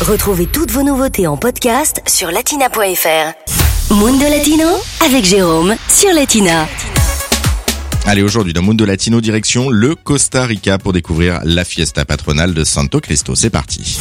Retrouvez toutes vos nouveautés en podcast sur latina.fr. Mundo Latino avec Jérôme sur Latina. Allez, aujourd'hui dans Mundo Latino, direction le Costa Rica pour découvrir la fiesta patronale de Santo Cristo. C'est parti.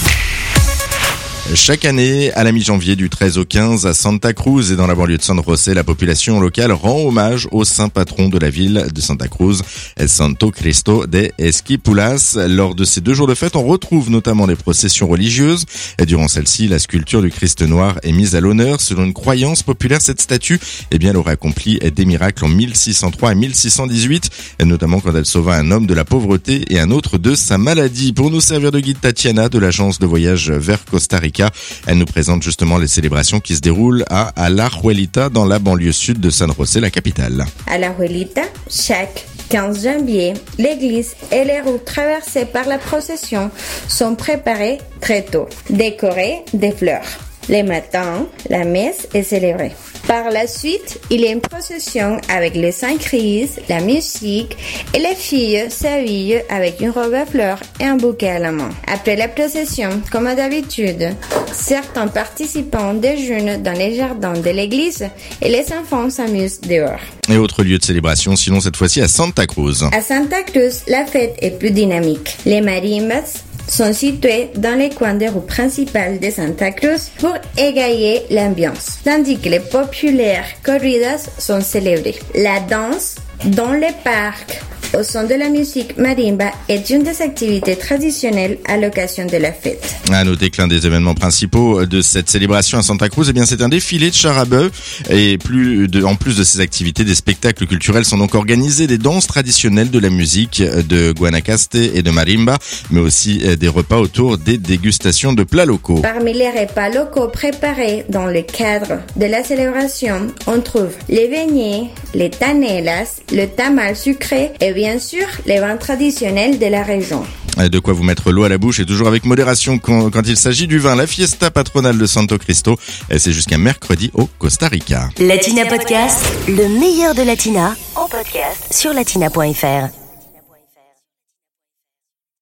Chaque année, à la mi-janvier, du 13 au 15, à Santa Cruz et dans la banlieue de San José, la population locale rend hommage au saint patron de la ville de Santa Cruz, Santo Cristo de Esquipulas. Lors de ces deux jours de fête, on retrouve notamment les processions religieuses. Et durant celle-ci, la sculpture du Christ noir est mise à l'honneur. Selon une croyance populaire, cette statue, eh bien, elle aurait accompli des miracles en 1603 et 1618, et notamment quand elle sauva un homme de la pauvreté et un autre de sa maladie. Pour nous servir de guide, Tatiana de l'agence de voyage vers Costa Rica elle nous présente justement les célébrations qui se déroulent à Alajuelita dans la banlieue sud de San José, la capitale. Alajuelita, chaque 15 janvier, l'église et les routes traversées par la procession sont préparées très tôt, décorées de fleurs. Les matins, la messe est célébrée. Par la suite, il y a une procession avec les cinq crises, la musique et les filles s'habillent avec une robe à fleurs et un bouquet à la main. Après la procession, comme d'habitude, certains participants déjeunent dans les jardins de l'église et les enfants s'amusent dehors. Et autre lieu de célébration, sinon cette fois-ci à Santa Cruz. À Santa Cruz, la fête est plus dynamique. Les marimbas sont situés dans les coins des rues principales de Santa Cruz pour égayer l'ambiance, tandis que les populaires corridas sont célébrées. La danse dans les parcs au son de la musique marimba est une des activités traditionnelles à l'occasion de la fête. À noter que l'un des événements principaux de cette célébration à Santa Cruz, eh bien, c'est un défilé de char à Et plus de, en plus de ces activités, des spectacles culturels sont donc organisés, des danses traditionnelles de la musique de Guanacaste et de marimba, mais aussi euh, des repas autour des dégustations de plats locaux. Parmi les repas locaux préparés dans le cadre de la célébration, on trouve les beignets, les tanelas, le tamal sucré et bien sûr les vins traditionnels de la région. De quoi vous mettre l'eau à la bouche et toujours avec modération quand, il s'agit du vin. La fiesta patronale de Santo Cristo, c'est jusqu'à mercredi au Costa Rica. Latina Podcast, le meilleur de Latina, en podcast sur latina.fr.